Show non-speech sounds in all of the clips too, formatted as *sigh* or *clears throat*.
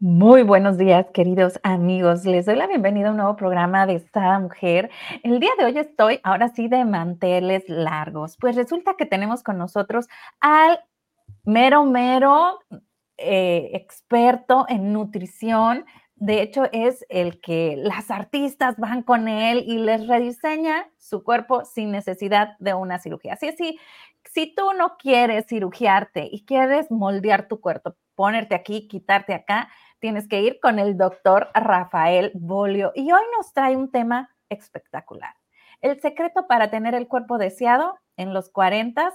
Muy buenos días, queridos amigos. Les doy la bienvenida a un nuevo programa de Esta Mujer. El día de hoy estoy ahora sí de manteles largos, pues resulta que tenemos con nosotros al mero, mero eh, experto en nutrición. De hecho, es el que las artistas van con él y les rediseña su cuerpo sin necesidad de una cirugía. Así es, si, si tú no quieres cirugiarte y quieres moldear tu cuerpo, ponerte aquí, quitarte acá, tienes que ir con el doctor Rafael Bolio. Y hoy nos trae un tema espectacular. El secreto para tener el cuerpo deseado en los 40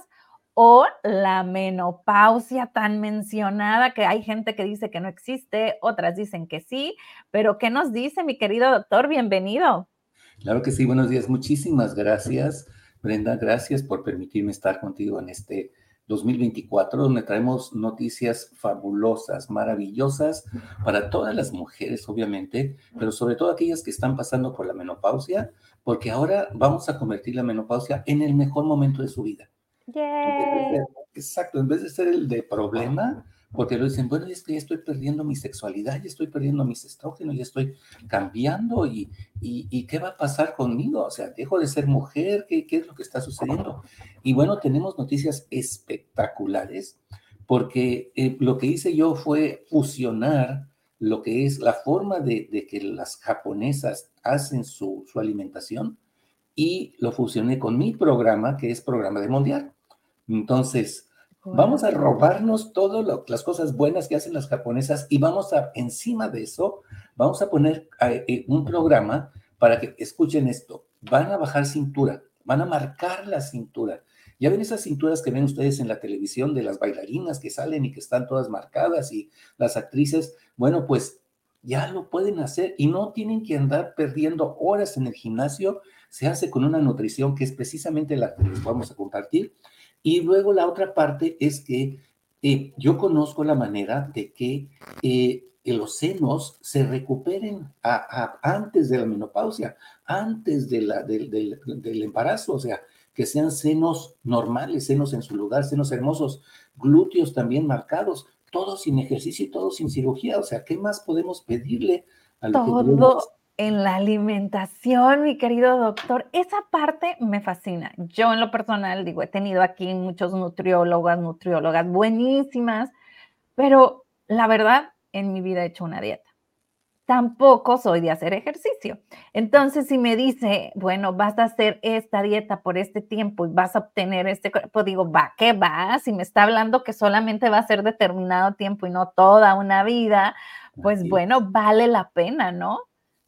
o la menopausia tan mencionada que hay gente que dice que no existe, otras dicen que sí, pero ¿qué nos dice mi querido doctor? Bienvenido. Claro que sí, buenos días. Muchísimas gracias, Brenda. Gracias por permitirme estar contigo en este 2024, donde traemos noticias fabulosas, maravillosas para todas las mujeres, obviamente, pero sobre todo aquellas que están pasando por la menopausia, porque ahora vamos a convertir la menopausia en el mejor momento de su vida. exacto, en vez de ser el de problema, porque lo dicen, bueno, es que ya estoy perdiendo mi sexualidad, ya estoy perdiendo mis estrógenos, ya estoy cambiando y, y, ¿qué va a pasar conmigo? O sea, dejo de ser mujer, ¿qué, qué es lo que está sucediendo? Y bueno, tenemos noticias espectaculares porque eh, lo que hice yo fue fusionar lo que es la forma de, de que las japonesas hacen su, su alimentación y lo fusioné con mi programa, que es programa de mundial. Entonces, Vamos a robarnos todas las cosas buenas que hacen las japonesas y vamos a, encima de eso, vamos a poner eh, eh, un programa para que escuchen esto. Van a bajar cintura, van a marcar la cintura. Ya ven esas cinturas que ven ustedes en la televisión de las bailarinas que salen y que están todas marcadas y las actrices. Bueno, pues ya lo pueden hacer y no tienen que andar perdiendo horas en el gimnasio. Se hace con una nutrición que es precisamente la que les vamos a compartir y luego la otra parte es que eh, yo conozco la manera de que eh, los senos se recuperen antes de la menopausia, antes de la, del embarazo, o sea, que sean senos normales, senos en su lugar, senos hermosos, glúteos también marcados, todo sin ejercicio y todo sin cirugía. O sea, ¿qué más podemos pedirle a lo todo, en la alimentación, mi querido doctor. Esa parte me fascina. Yo en lo personal, digo, he tenido aquí muchos nutriólogos, nutriólogas buenísimas, pero la verdad, en mi vida he hecho una dieta. Tampoco soy de hacer ejercicio. Entonces, si me dice, bueno, vas a hacer esta dieta por este tiempo y vas a obtener este pues digo, va, ¿qué va? Si me está hablando que solamente va a ser determinado tiempo y no toda una vida, pues bueno, vale la pena, ¿no?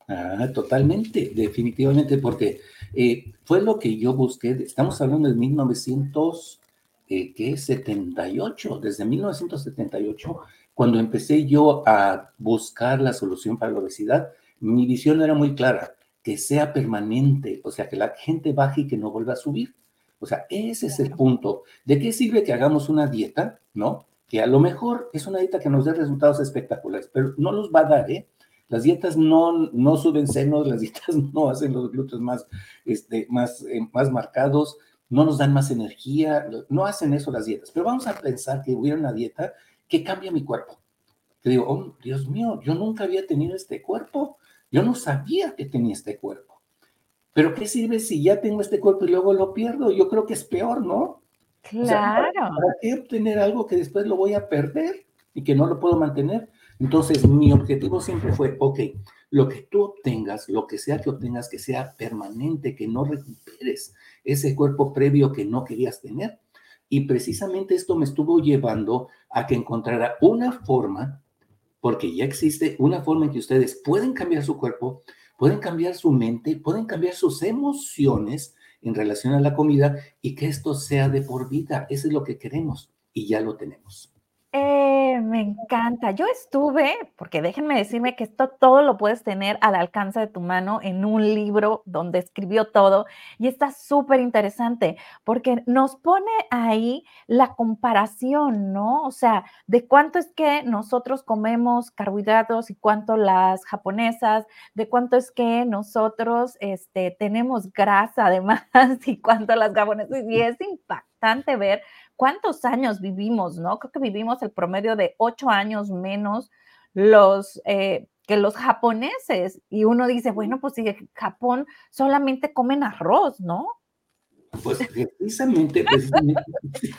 Ah, totalmente, definitivamente, porque eh, fue lo que yo busqué. Estamos hablando de 1978, eh, desde 1978, cuando empecé yo a buscar la solución para la obesidad, mi visión era muy clara, que sea permanente, o sea, que la gente baje y que no vuelva a subir. O sea, ese es el punto. ¿De qué sirve que hagamos una dieta, no? Que a lo mejor es una dieta que nos dé resultados espectaculares, pero no los va a dar, ¿eh? Las dietas no, no suben senos, las dietas *laughs* no hacen los glúteos más, este, más, eh, más marcados, no nos dan más energía, no hacen eso las dietas. Pero vamos a pensar que hubiera una dieta que cambia mi cuerpo. Que digo, oh, Dios mío, yo nunca había tenido este cuerpo, yo no sabía que tenía este cuerpo. Pero ¿qué sirve si ya tengo este cuerpo y luego lo pierdo? Yo creo que es peor, ¿no? Claro. ¿para, qué obtener algo que después lo voy a perder y que no lo puedo mantener? Entonces, mi objetivo siempre fue, ok, lo que tú obtengas, lo que sea que obtengas, que sea permanente, que no recuperes ese cuerpo previo que no querías tener. Y precisamente esto me estuvo llevando a que encontrara una forma, porque ya existe una forma en que ustedes pueden cambiar su cuerpo, pueden cambiar su mente, pueden cambiar sus emociones en relación a la comida y que esto sea de por vida. Eso es lo que queremos y ya lo tenemos. Eh, me encanta. Yo estuve, porque déjenme decirme que esto todo lo puedes tener al alcance de tu mano en un libro donde escribió todo y está súper interesante porque nos pone ahí la comparación, ¿no? O sea, de cuánto es que nosotros comemos carbohidratos y cuánto las japonesas, de cuánto es que nosotros este, tenemos grasa además *laughs* y cuánto las japonesas. Y es impactante ver cuántos años vivimos, ¿no? Creo que vivimos el promedio de ocho años menos los, eh, que los japoneses. Y uno dice, bueno, pues si Japón solamente comen arroz, ¿no? Pues precisamente, precisamente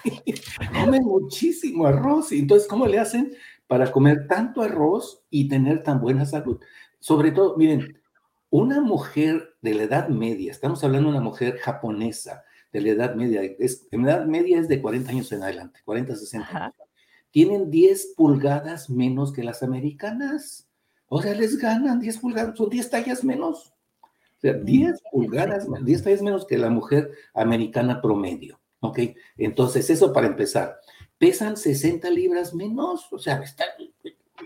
*laughs* comen muchísimo arroz. Entonces, ¿cómo le hacen para comer tanto arroz y tener tan buena salud? Sobre todo, miren, una mujer de la edad media, estamos hablando de una mujer japonesa de la edad media, es, en edad media es de 40 años en adelante, 40, 60 años, tienen 10 pulgadas menos que las americanas. O sea, les ganan 10 pulgadas, son 10 tallas menos. O sea, 10 pulgadas, 10 tallas menos que la mujer americana promedio. ¿Ok? Entonces, eso para empezar. Pesan 60 libras menos, o sea, están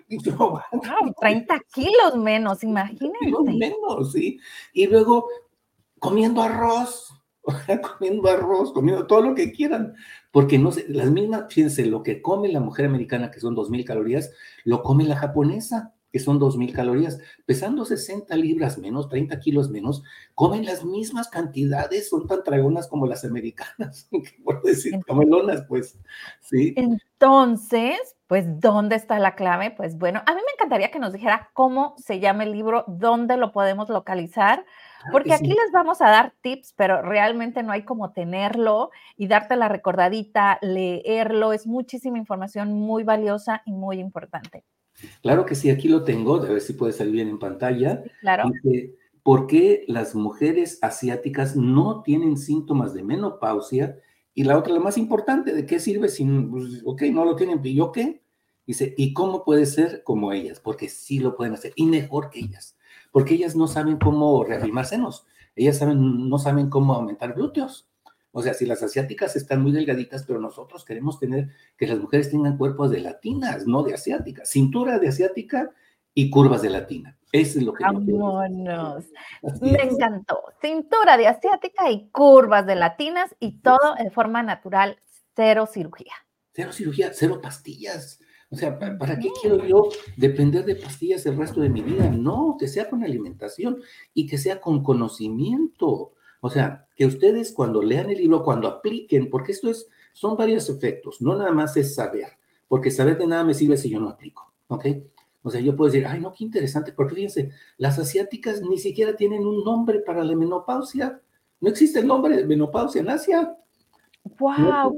*laughs* 30 kilos menos, imagínense. menos, sí. Y luego comiendo arroz, comiendo arroz, comiendo todo lo que quieran, porque no sé, las mismas, fíjense, lo que come la mujer americana, que son 2.000 calorías, lo come la japonesa, que son 2.000 calorías, pesando 60 libras menos, 30 kilos menos, comen las mismas cantidades, son tan tragonas como las americanas, *laughs* por decir, comelonas, pues, ¿sí? Entonces, pues, ¿dónde está la clave? Pues bueno, a mí me encantaría que nos dijera cómo se llama el libro, dónde lo podemos localizar, porque aquí les vamos a dar tips, pero realmente no hay como tenerlo y darte la recordadita, leerlo. Es muchísima información muy valiosa y muy importante. Claro que sí, aquí lo tengo, a ver si puede salir bien en pantalla. claro. Dice, ¿por qué las mujeres asiáticas no tienen síntomas de menopausia? Y la otra, la más importante, ¿de qué sirve si, pues, ok, no lo tienen, ¿y yo qué? Dice, ¿y cómo puede ser como ellas? Porque sí lo pueden hacer, y mejor que ellas porque ellas no saben cómo reafirmar senos, ellas saben, no saben cómo aumentar glúteos. O sea, si las asiáticas están muy delgaditas, pero nosotros queremos tener que las mujeres tengan cuerpos de latinas, no de asiáticas, cintura de asiática y curvas de latina. Eso es lo que Vámonos. Me encantó. Cintura de asiática y curvas de latinas y todo de forma natural, cero cirugía. Cero cirugía, cero pastillas. O sea, ¿para qué quiero yo depender de pastillas el resto de mi vida? No, que sea con alimentación y que sea con conocimiento. O sea, que ustedes cuando lean el libro, cuando apliquen, porque esto es, son varios efectos, no nada más es saber, porque saber de nada me sirve si yo no aplico, ¿ok? O sea, yo puedo decir, ay, no, qué interesante, porque fíjense, las asiáticas ni siquiera tienen un nombre para la menopausia. No existe el nombre de menopausia en Asia. ¡Wow!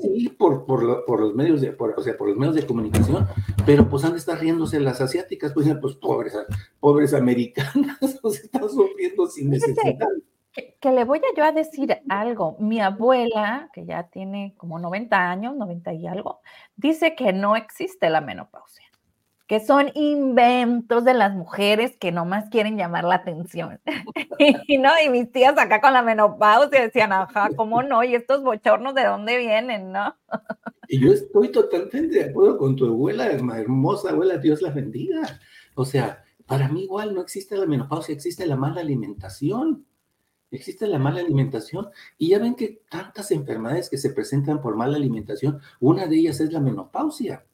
sí, por, por, por, los medios de, por, o sea, por los medios de comunicación, pero pues han de estar riéndose las asiáticas, pues, pues pobres, pobres americanas, *laughs* sea, están sufriendo sin necesidad. Que, que, le voy a yo a decir algo. Mi abuela, que ya tiene como 90 años, 90 y algo, dice que no existe la menopausia que son inventos de las mujeres que nomás quieren llamar la atención. *laughs* y no, y mis tías acá con la menopausia decían, ajá, ¿cómo no? Y estos bochornos, ¿de dónde vienen, no? y yo estoy totalmente de acuerdo con tu abuela, hermosa abuela, Dios la bendiga. O sea, para mí igual no existe la menopausia, existe la mala alimentación. Existe la mala alimentación y ya ven que tantas enfermedades que se presentan por mala alimentación, una de ellas es la menopausia.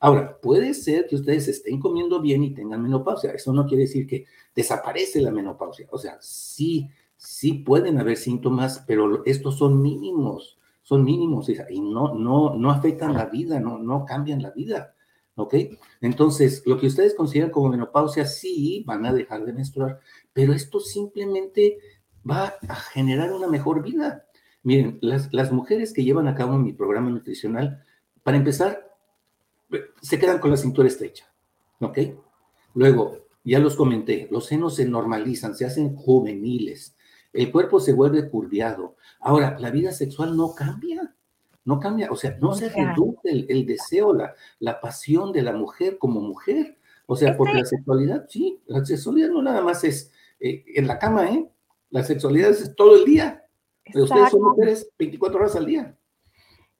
Ahora, puede ser que ustedes estén comiendo bien y tengan menopausia. Eso no quiere decir que desaparece la menopausia. O sea, sí, sí pueden haber síntomas, pero estos son mínimos, son mínimos y no, no, no afectan la vida, no, no cambian la vida. ¿Ok? Entonces, lo que ustedes consideran como menopausia, sí, van a dejar de menstruar, pero esto simplemente va a generar una mejor vida. Miren, las, las mujeres que llevan a cabo mi programa nutricional, para empezar, se quedan con la cintura estrecha, ¿ok? Luego, ya los comenté, los senos se normalizan, se hacen juveniles, el cuerpo se vuelve curviado. Ahora, la vida sexual no cambia, no cambia, o sea, no se reduce el, deseo, la, la, pasión de la mujer como mujer. O sea, porque la sexualidad, sí, la sexualidad no nada más es eh, en la cama, ¿eh? La sexualidad es todo el día. Ustedes son mujeres 24 horas al día.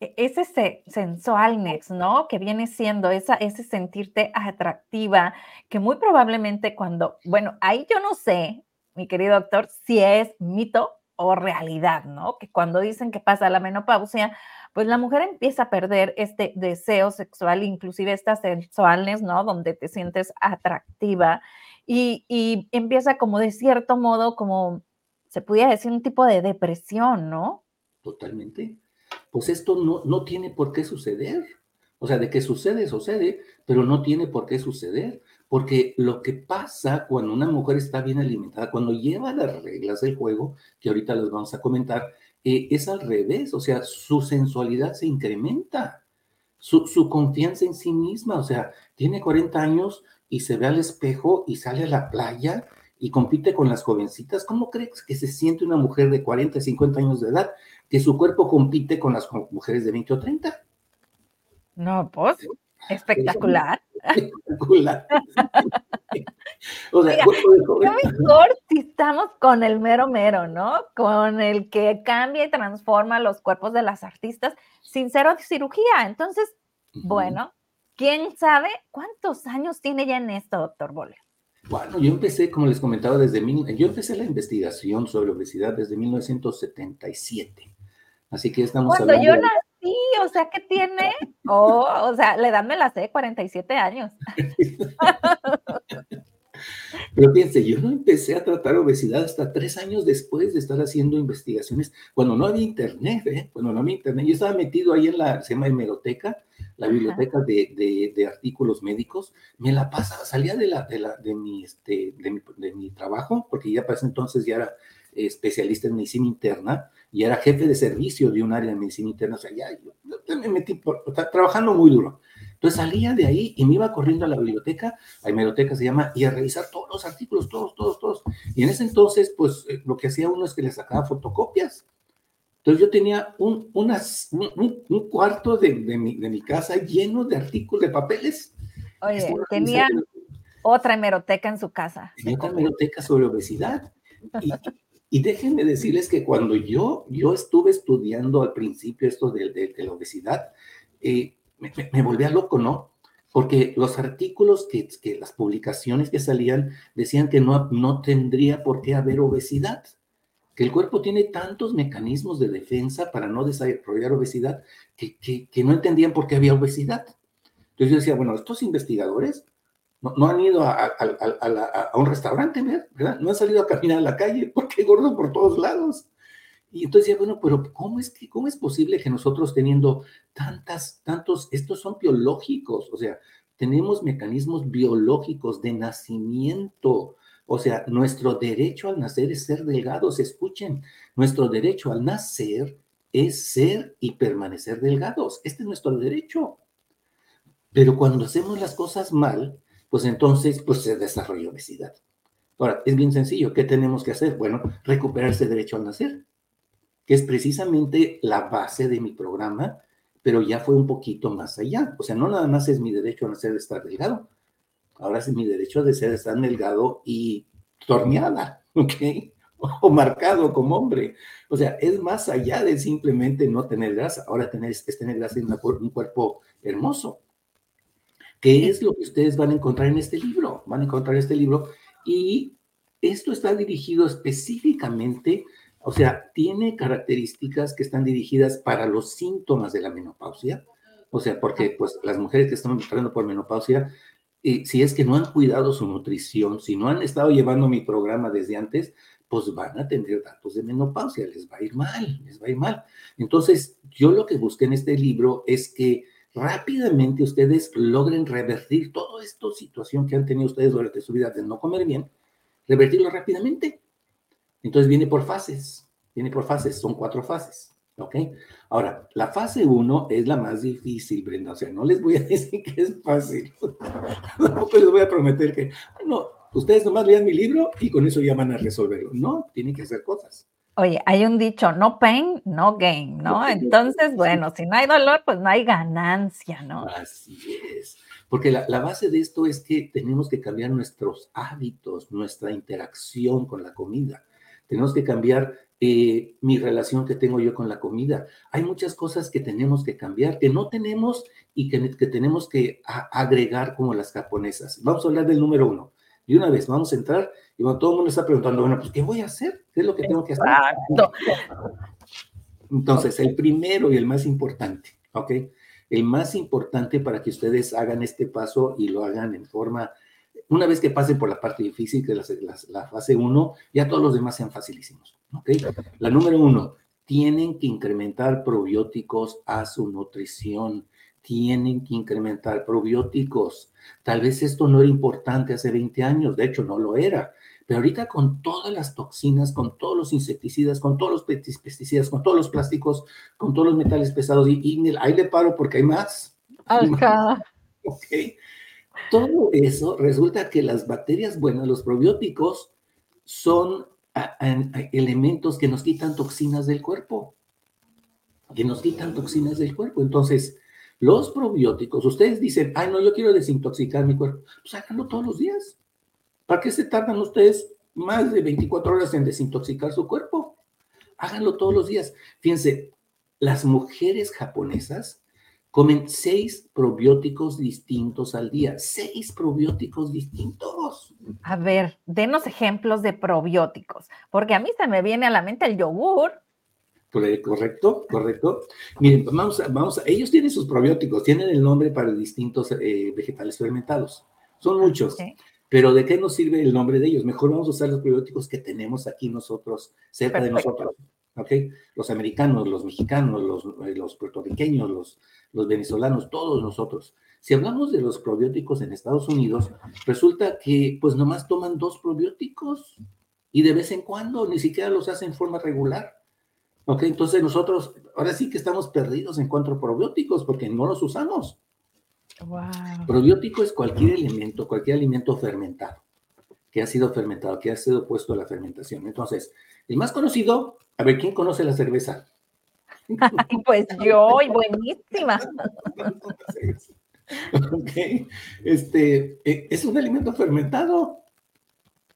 E-, es ese sensualness, ¿no? Que viene siendo esa, ese sentirte atractiva, que muy probablemente cuando, bueno, ahí yo no sé, mi querido doctor, si es mito o realidad, ¿no? Que cuando dicen que pasa la menopausia, pues la mujer empieza a perder este deseo sexual, inclusive esta sensualness, ¿no? Donde te sientes atractiva y, y empieza como de cierto modo, como se pudiera decir, un tipo de depresión, ¿no? Totalmente pues esto no, no tiene por qué suceder. O sea, de que sucede, sucede, pero no tiene por qué suceder. Porque lo que pasa cuando una mujer está bien alimentada, cuando lleva las reglas del juego, que ahorita les vamos a comentar, eh, es al revés, o sea, su sensualidad se incrementa, su, su, confianza en sí misma, o sea, tiene 40 años y se ve al espejo y sale a la playa y compite con las jovencitas. ¿Cómo crees que se siente una mujer de 40, 50 años de edad que su cuerpo compite con las mujeres de 20 o 30? No, pues, espectacular. *laughs* Espectacular. o sea, mejor si estamos con el mero mero, ¿no? Con el que cambia y transforma los cuerpos de las artistas sin ser cirugía. Entonces, uh -huh. bueno, ¿quién sabe cuántos años tiene ya en esto, doctor Bolle? Bueno, yo empecé, como les comentaba, desde mil, yo empecé la investigación sobre obesidad desde 1977. Así que estamos Cuando hablando. yo nací, o sea, que tiene, oh, o sea, la edad me la sé, 47 años. *laughs* Pero fíjense, yo no empecé a tratar obesidad hasta tres años después de estar haciendo investigaciones, cuando no había internet, ¿eh? cuando no había internet. Yo estaba metido ahí en la, se llama hemeroteca, la biblioteca de, de, de, artículos médicos, me la pasaba, salía de, la, de, la, de, mi, este, de, mi, de mi trabajo, porque ya para ese entonces ya era especialista en medicina interna y era jefe de servicio de un área de medicina interna, o sea, ya yo, me metí por, trabajando muy duro. Entonces salía de ahí y me iba corriendo a la biblioteca, la biblioteca se llama, y a revisar todos los artículos, todos, todos, todos. Y en ese entonces, pues lo que hacía uno es que le sacaba fotocopias. Entonces yo tenía un, unas, un, un cuarto de, de, mi, de, mi, casa lleno de artículos, de papeles. Oye, tenía otra hemeroteca en su casa. Tenía otra hemeroteca sobre obesidad. Y, y déjenme decirles que cuando yo, yo estuve estudiando al principio esto de, de, la obesidad, eh, me, me, me, volvía loco, ¿no? Porque los artículos que, que, las publicaciones que salían decían que no, no tendría por qué haber obesidad, que el cuerpo tiene tantos mecanismos de defensa para no desarrollar obesidad que, que, que no entendían por qué había obesidad. Entonces yo decía, bueno, estos investigadores no, han ido a, un restaurante, ¿verdad? No han salido a caminar a la calle *laughs* porque gordo por todos lados. Y entonces decía, bueno, pero ¿cómo es, que, ¿cómo es posible que nosotros teniendo tantas, tantos, estos son biológicos, o sea, tenemos mecanismos biológicos de nacimiento, o sea, nuestro derecho al nacer es ser delgados, escuchen, nuestro derecho al nacer es ser y permanecer delgados, este es nuestro derecho. Pero cuando hacemos las cosas mal, pues entonces pues se desarrolla obesidad. Ahora, es bien sencillo, ¿qué tenemos que hacer? Bueno, recuperar ese derecho al nacer, que es precisamente la base de mi programa, pero ya fue un poquito más allá. O sea, no nada más es mi derecho a nacer de estar delgado, ahora es mi derecho de ser estar delgado y torneada, *laughs* ¿ok? O marcado como hombre. O sea, es más allá de simplemente no tener grasa, ahora tener, es tener grasa en un cuerpo hermoso. ¿Qué es lo que ustedes van a encontrar en este libro? Van a encontrar este libro y esto está dirigido específicamente, o sea, tiene características que están dirigidas para los síntomas de la menopausia, o sea, porque pues las mujeres que están entrando por menopausia, eh, si es que no han cuidado su nutrición, si no han estado llevando mi programa desde antes, pues van a tener datos de menopausia, les va a ir mal, les va a ir mal. Entonces, yo lo que busqué en este libro es que rápidamente ustedes logren revertir toda esta situación que han tenido ustedes durante su vida de no comer bien, revertirlo rápidamente. Entonces viene por fases, viene por fases, son cuatro fases, ¿ok? Ahora, la fase uno es la más difícil, Brenda, o sea, no les voy a *laughs* decir que es fácil, *laughs* tampoco les voy a prometer que, no, ustedes nomás lean mi libro y con eso ya van a resolverlo, no, tienen que hacer cosas. Oye, hay un dicho, no pain, no gain, ¿no? Entonces, bueno, si no hay dolor, pues no hay ganancia, ¿no? Así es. Porque la, la, base de esto es que tenemos que cambiar nuestros hábitos, nuestra interacción con la comida. Tenemos que cambiar eh, mi relación que tengo yo con la comida. Hay muchas cosas que tenemos que cambiar, que no tenemos y que, que tenemos que agregar como las japonesas. Vamos a hablar del número uno. Y una vez vamos a entrar y bueno, todo el mundo está preguntando, bueno, pues, ¿qué voy a hacer? ¿Qué es lo que tengo que hacer? Exacto. Entonces, el primero y el más importante, ¿ok? El más importante para que ustedes hagan este paso y lo hagan en forma, una vez que pasen por la parte difícil, que es la, la, la fase 1, ya todos los demás sean facilísimos, ¿ok? La número uno, tienen que incrementar probióticos a su nutrición tienen que incrementar probióticos. Tal vez esto no era importante hace 20 años, de hecho no lo era, pero ahorita con todas las toxinas, con todos los insecticidas, con todos los pesticidas, con todos los plásticos, con todos los metales pesados, y, ahí le paro porque hay más. Ajá. Ok. Todo eso resulta que las bacterias buenas, los probióticos, son elementos que nos quitan toxinas del cuerpo. Que nos quitan toxinas del cuerpo. Entonces, los probióticos, ustedes dicen, ay, no, yo quiero desintoxicar mi cuerpo. Pues háganlo todos los días. ¿Para qué se tardan ustedes más de 24 horas en desintoxicar su cuerpo? Háganlo todos los días. Fíjense, las mujeres japonesas comen seis probióticos distintos al día. Seis probióticos distintos. A ver, denos ejemplos de probióticos, porque a mí se me viene a la mente el yogur, Correcto, correcto. Miren, vamos a, vamos a, ellos tienen sus probióticos, tienen el nombre para distintos eh, vegetales fermentados. Son muchos. Pero ¿de qué nos sirve el nombre de ellos? Mejor vamos a usar los probióticos que tenemos aquí nosotros, cerca de nosotros. ¿Ok? Los americanos, los mexicanos, los, eh, los puertorriqueños, los, los venezolanos, todos nosotros. Si hablamos de los probióticos en Estados Unidos, resulta que pues nomás toman dos probióticos y de vez en cuando ni siquiera los hacen en forma regular. Ok, entonces nosotros ahora sí que estamos perdidos en cuanto a probióticos porque no los usamos. Probiótico es cualquier elemento, cualquier alimento fermentado, que ha sido fermentado, que ha sido puesto a la fermentación. Entonces, el más conocido, a ver, ¿quién conoce la cerveza? *laughs* pues yo, y buenísima. *laughs* ok, este, eh, es un alimento fermentado.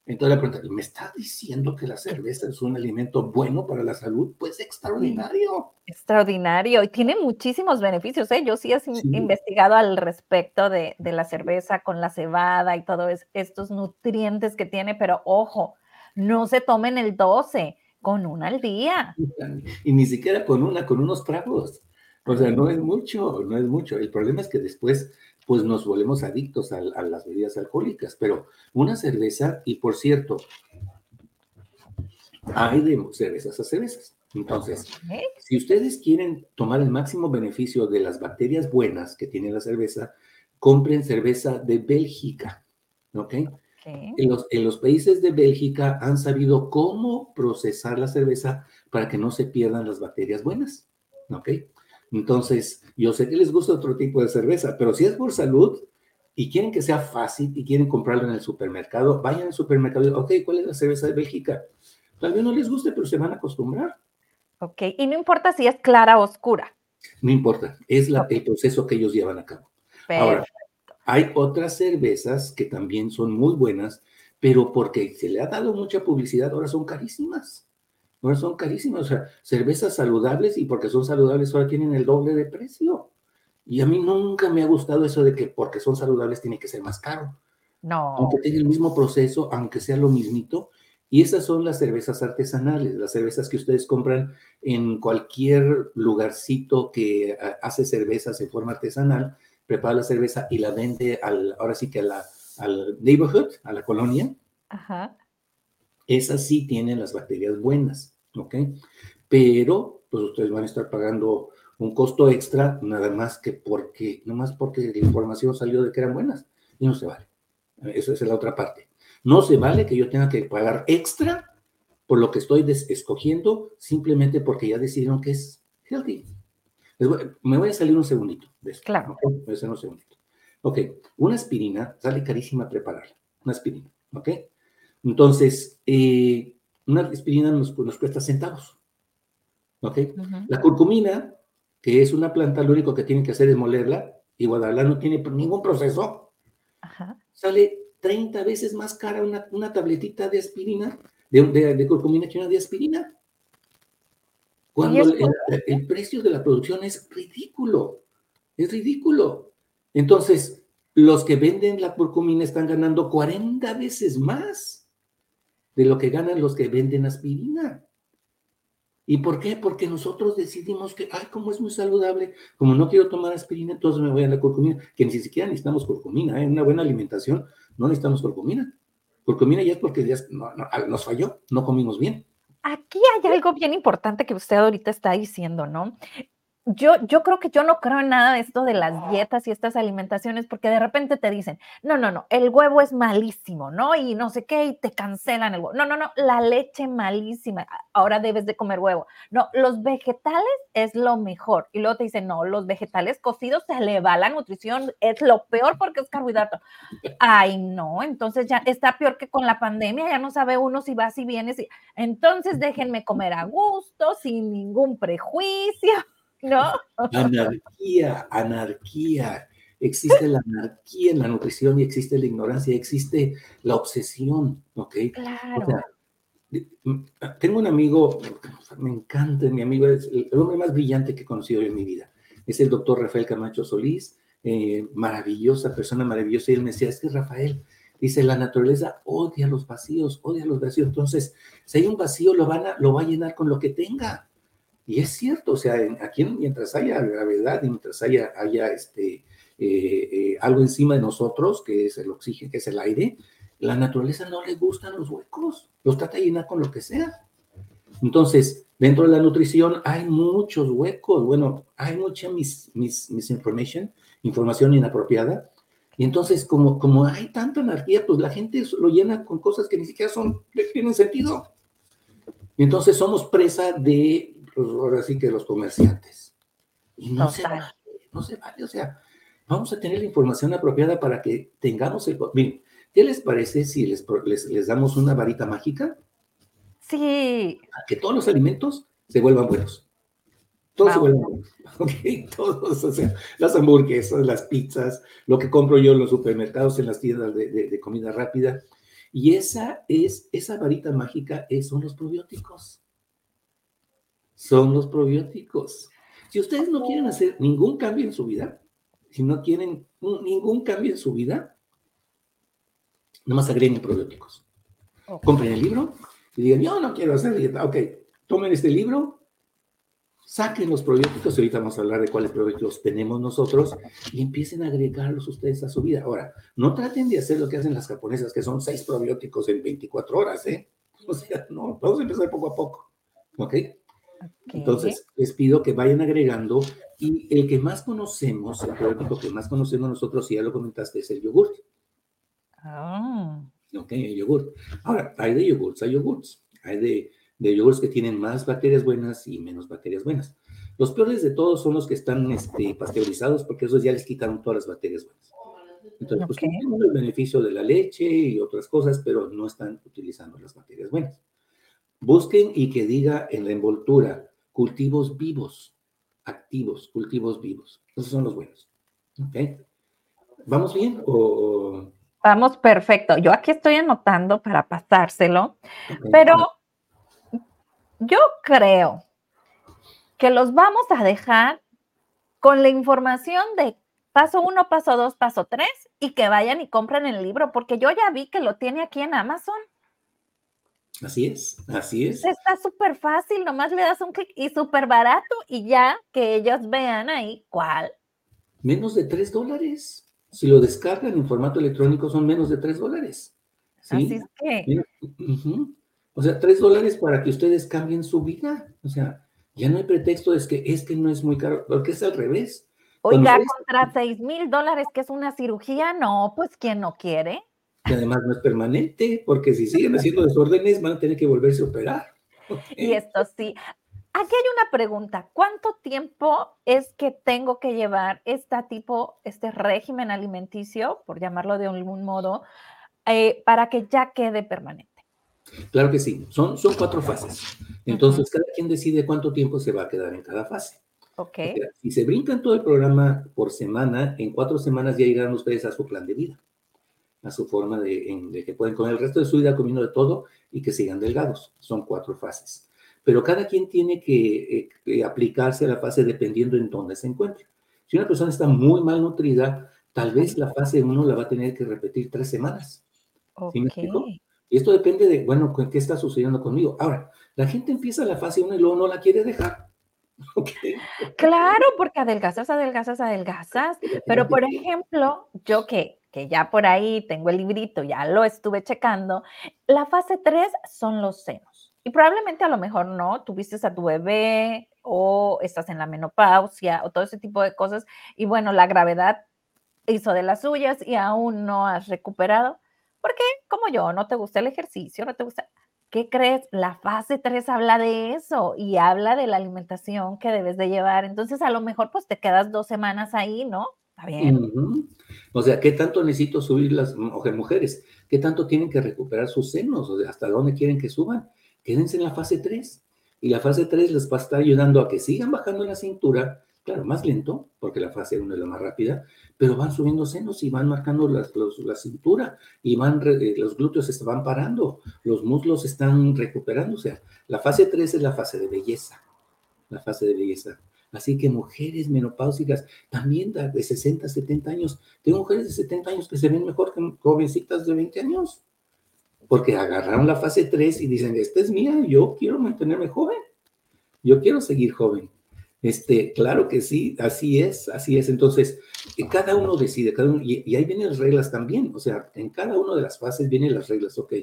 Entonces la pregunta, ¿me está diciendo que la cerveza es un alimento bueno para la salud? Pues extraordinario. Extraordinario y tiene muchísimos beneficios. ¿eh? Yo sí he investigado al respecto de, la cerveza con la cebada y todos estos nutrientes que tiene, pero ojo, no se tomen el 12, con una al día. *laughs* Y ni siquiera con una, con unos tragos. O sea, no es mucho, no es mucho. El problema es que después pues nos volvemos adictos a, las bebidas alcohólicas. Pero una cerveza, y por cierto, hay de cervezas a cervezas. Entonces, si ustedes quieren tomar el máximo beneficio de las bacterias buenas que tiene la cerveza, compren cerveza de Bélgica, ¿ok? En, los, en los países de Bélgica han sabido cómo procesar la cerveza para que no se pierdan las bacterias buenas, ¿ok? Entonces, yo sé que les gusta otro tipo de cerveza, pero si es por salud y quieren que sea fácil y quieren comprarlo en el supermercado, vayan al supermercado y ok, ¿cuál es la cerveza de Bélgica? Tal vez no les guste, pero se van a acostumbrar. Ok, y no importa si es clara o oscura. No importa, es la, el proceso que ellos llevan a cabo. Ahora, hay otras cervezas que también son muy buenas, pero porque se le ha dado mucha publicidad, ahora son carísimas. Ahora son carísimas, o sea, cervezas saludables y porque son saludables ahora tienen el doble de precio. Y a mí nunca me ha gustado eso de que porque son saludables tiene que ser más caro. No. Aunque tenga el mismo proceso, aunque sea lo mismito. Y esas son las cervezas artesanales, las cervezas que ustedes compran en cualquier lugarcito que hace cervezas en forma artesanal, prepara la cerveza y la vende al, ahora sí que a la, al neighborhood, a la colonia. Ajá esas sí tienen las bacterias buenas, ¿ok? Pero, pues ustedes van a estar pagando un costo extra, nada más que porque, no más porque la información salió de que eran buenas, y no se vale. Esa es la otra parte. No se vale que yo tenga que pagar extra por lo que estoy escogiendo simplemente porque ya decidieron que es healthy. Me voy a salir un segundito de esto. Claro. Voy a salir un segundito. Ok, una aspirina sale carísima prepararla. Una aspirina, ¿ok? Entonces, eh, una aspirina nos, cuesta centavos. ¿Ok? La curcumina, que es una planta, lo único que tienen que hacer es molerla, y Guadalajara no tiene ningún proceso, sale 30 veces más cara una, una tabletita de aspirina, de, curcumina que una de aspirina. Cuando el, precio de la producción es ridículo, es ridículo. Entonces, los que venden la curcumina están ganando 40 veces más de lo que ganan los que venden aspirina. ¿Y por qué? Porque nosotros decidimos que, ay, como es muy saludable, como no quiero tomar aspirina, entonces me voy a la curcumina, que ni siquiera necesitamos curcumina, ¿eh? una buena alimentación, no necesitamos curcumina. Curcumina ya es porque ya nos falló, no comimos bien. Aquí hay algo bien importante que usted ahorita está diciendo, ¿no? Yo, yo creo que yo no creo en nada de esto de las dietas y estas alimentaciones, porque de repente te dicen, no, no, no, el huevo es malísimo, ¿no? Y no sé qué, y te cancelan el huevo. No, no, no, la leche malísima, ahora debes de comer huevo. No, los vegetales es lo mejor. Y luego te dicen, no, los vegetales cocidos se le va la nutrición, es lo peor porque es carbohidrato. Ay, no, entonces ya está peor que con la pandemia, ya no sabe uno si va, si viene, si... Entonces déjenme comer a gusto, sin ningún prejuicio. ¿No? Anarquía, anarquía. Existe la anarquía en la nutrición y existe la ignorancia, existe la obsesión, ¿ok? Claro. tengo un amigo, me encanta, mi amigo es el, hombre más brillante que he conocido en mi vida. Es el doctor Rafael Camacho Solís, eh, maravillosa persona, maravillosa. Y él me decía, es que Rafael, dice, la naturaleza odia los vacíos, odia los vacíos. Entonces, si hay un vacío, lo, van a, lo va a llenar con lo que tenga. Y es cierto, o sea, aquí mientras haya gravedad, mientras haya, haya este, eh, eh, algo encima de nosotros, que es el oxígeno, que es el aire, la naturaleza no le gustan los huecos, los trata de llenar con lo que sea. Entonces, dentro de la nutrición hay muchos huecos, bueno, hay mucha mis, mis, misinformation, información inapropiada, y entonces como, como hay tanta anarquía, pues la gente lo llena con cosas que ni siquiera son, tienen sentido. Y entonces somos presa de pues ahora sí que los comerciantes. Y no se vale, no se vale, o sea, vamos a tener la información apropiada para que tengamos el... Miren, ¿qué les parece si les, les, damos una varita mágica? Sí. Que todos los alimentos se vuelvan buenos. Todos se vuelvan buenos. *laughs* Ok, todos, o sea, las hamburguesas, las pizzas, lo que compro yo en los supermercados, en las tiendas de, de comida rápida. Y esa es, esa varita mágica es, son los probióticos son los probióticos. Si ustedes no quieren hacer ningún cambio en su vida, si no quieren ningún cambio en su vida, nomás agreguen probióticos. Compren el libro y digan, yo no quiero hacer dieta. Ok, tomen este libro, saquen los probióticos, y ahorita vamos a hablar de cuáles probióticos tenemos nosotros, y empiecen a agregarlos ustedes a su vida. Ahora, no traten de hacer lo que hacen las japonesas, que son seis probióticos en 24 horas, ¿eh? O sea, no, vamos a empezar poco a poco. ¿Ok? Entonces, les pido que vayan agregando y el que más conocemos, el probiótico que más conocemos nosotros, si ya lo comentaste, es el yogurt. Ah. Ok, el yogurt. Ahora, hay de yogurts, hay yogurts. Hay de, de yogurts que tienen más bacterias buenas y menos bacterias buenas. Los peores de todos son los que están este, pasteurizados porque esos ya les quitaron todas las bacterias buenas. Entonces, pues tienen el beneficio de la leche y otras cosas, pero no están utilizando las bacterias buenas. Busquen y que diga en la envoltura cultivos vivos, activos, cultivos vivos. Esos son los buenos. ¿Ok? ¿Vamos bien o...? Vamos perfecto. Yo aquí estoy anotando para pasárselo, pero yo creo que los vamos a dejar con la información de paso uno, paso dos, paso tres y que vayan y compren el libro, porque yo ya vi que lo tiene aquí en Amazon. Así es, así es. Está súper fácil, nomás le das un clic y súper barato y ya que ellos vean ahí cuál. Menos de tres dólares. Si lo descargan en formato electrónico son menos de tres dólares. Así es que. O sea, tres dólares para que ustedes cambien su vida. O sea, ya no hay pretexto, es que es que no es muy caro, porque es al revés. Oiga, contra seis mil dólares, que es una cirugía, no, pues ¿quién no quiere? Que además no es permanente, porque si siguen haciendo desórdenes van a tener que volverse a operar. *laughs* Y esto sí. Aquí hay una pregunta. ¿Cuánto tiempo es que tengo que llevar este tipo, este régimen alimenticio, por llamarlo de algún modo, eh, para que ya quede permanente? Claro que sí. Son, son cuatro fases. Entonces, cada quien decide cuánto tiempo se va a quedar en cada fase. Ok. Si se brincan todo el programa por semana, en cuatro semanas ya llegarán ustedes a su plan de vida a su forma de, que pueden comer el resto de su vida comiendo de todo y que sigan delgados. Son cuatro fases. Pero cada quien tiene que, eh, aplicarse a la fase dependiendo en dónde se encuentre. Si una persona está muy mal nutrida, tal vez la fase 1 la va a tener que repetir tres semanas. ¿Sí me Y esto depende de, bueno, qué está sucediendo conmigo. Ahora, la gente empieza la fase 1 y luego no la quiere dejar. *laughs* Claro, porque adelgazas, adelgazas, adelgazas. Pero, por ejemplo, yo que que ya por ahí tengo el librito, ya lo estuve checando, la fase 3 son los senos. Y probablemente a lo mejor no, tuviste a tu bebé, o estás en la menopausia o todo ese tipo de cosas. Y bueno, la gravedad hizo de las suyas y aún no has recuperado. Porque como yo, no te gusta el ejercicio, no te gusta... ¿Qué crees? La fase 3 habla de eso y habla de la alimentación que debes de llevar. Entonces, a lo mejor, pues te quedas dos semanas ahí, ¿no? Bien. O sea, ¿qué tanto necesito subir las mujeres? ¿Qué tanto tienen que recuperar sus senos? O sea, ¿hasta dónde quieren que suban? Quédense en la fase 3. Y la fase 3 les va a estar ayudando a que sigan bajando la cintura, claro, más lento, porque la fase 1 es la más rápida, pero van subiendo senos y van marcando la cintura y van, eh, los glúteos se van parando, los muslos están recuperando. O sea, la fase 3 es la fase de belleza, la fase de belleza. Así que mujeres menopáusicas, también de 60, 70 años, tengo mujeres de 70 años que se ven mejor que jovencitas de 20 años porque agarraron la fase 3 y dicen, esta es mía, yo quiero mantenerme joven, yo quiero seguir joven. Este, claro que sí, así es, así es. Entonces, eh, cada uno decide, cada uno, y, ahí vienen las reglas también, o sea, en cada una de las fases vienen las reglas, ok,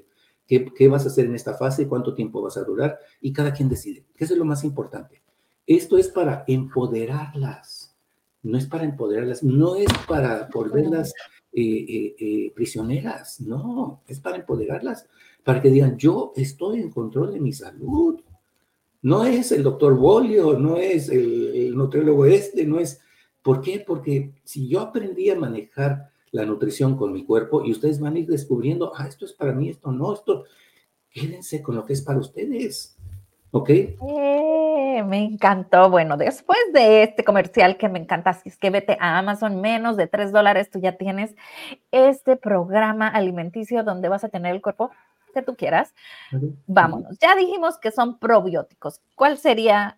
¿qué, ¿qué, vas a hacer en esta fase? ¿Cuánto tiempo vas a durar? Y cada quien decide, que eso es lo más importante. Esto es para empoderarlas, no es para empoderarlas, no es para volverlas eh, eh, eh, prisioneras, no, es para empoderarlas, para que digan, yo estoy en control de mi salud. No es el doctor Bolio, no es el, nutriólogo este, no es... ¿Por qué? Porque si yo aprendí a manejar la nutrición con mi cuerpo y ustedes van a ir descubriendo, ah, esto es para mí, esto no, esto, quédense con lo que es para ustedes. ¿Ok? Eh, me encantó. Bueno, después de este comercial que me encanta, si es que vete a Amazon, menos de 3 dólares, tú ya tienes este programa alimenticio donde vas a tener el cuerpo que tú quieras. Vámonos. Ya dijimos que son probióticos. ¿Cuál sería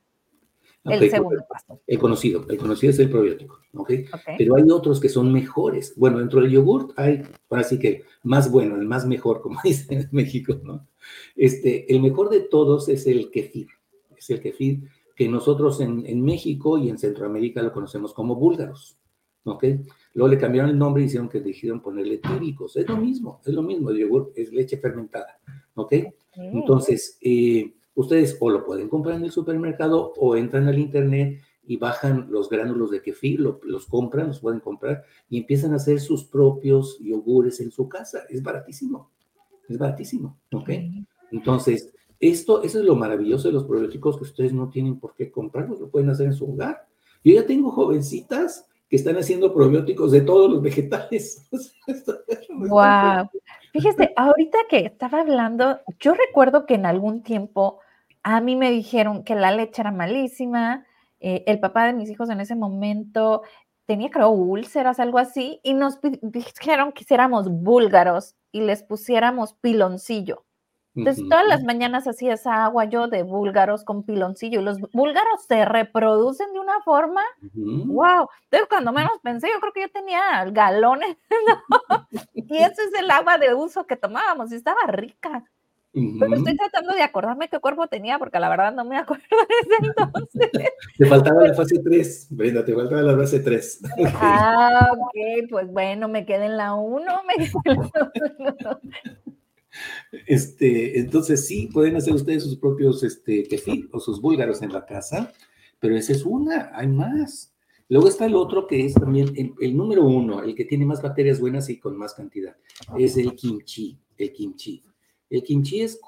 el segundo paso? El conocido. El conocido es el probiótico. ¿okay? Pero hay otros que son mejores. Bueno, dentro del yogurt hay, ahora sí que más bueno, el más mejor, como *laughs* dicen en México, ¿no? Este, el mejor de todos es el kefir, es el kefir que nosotros en, México y en Centroamérica lo conocemos como búlgaros, ¿ok? Luego le cambiaron el nombre y hicieron que decidieron ponerle tíricos, es lo mismo, es lo mismo, el yogur es leche fermentada, ¿ok? Entonces, eh, ustedes o lo pueden comprar en el supermercado o entran al internet y bajan los gránulos de kefir, los compran, los pueden comprar y empiezan a hacer sus propios yogures en su casa. Es baratísimo es baratísimo, ¿ok? Entonces, esto, eso es lo maravilloso de los probióticos que ustedes no tienen por qué comprarlos, lo pueden hacer en su hogar. Yo ya tengo jovencitas que están haciendo probióticos de todos los vegetales. *laughs* wow. Fíjese, ahorita que estaba hablando, yo recuerdo que en algún tiempo a mí me dijeron que la leche era malísima. Eh, el papá de mis hijos en ese momento tenía, creo, úlceras, algo así, y nos dijeron que hiciéramos búlgaros y les pusiéramos piloncillo. Entonces, todas las mañanas hacía esa agua yo de búlgaros con piloncillo. Y los búlgaros se reproducen de una forma, wow. Entonces, cuando menos pensé, yo creo que yo tenía galones, *laughs* y ese es el agua de uso que tomábamos, y estaba rica. Pero estoy tratando de acordarme qué cuerpo tenía, porque la verdad no me acuerdo de ese entonces. *laughs* Te faltaba la fase 3, Brenda, te faltaba la fase 3. *laughs* Ah, ok, pues bueno, me quedé en la 1. *laughs* Este, entonces sí, pueden hacer ustedes sus propios este, kefir o sus búlgaros en la casa, pero esa es una, hay más. Luego está el otro que es también el, el número uno, el que tiene más bacterias buenas y con más cantidad, es el kimchi, el kimchi. El kimchi es,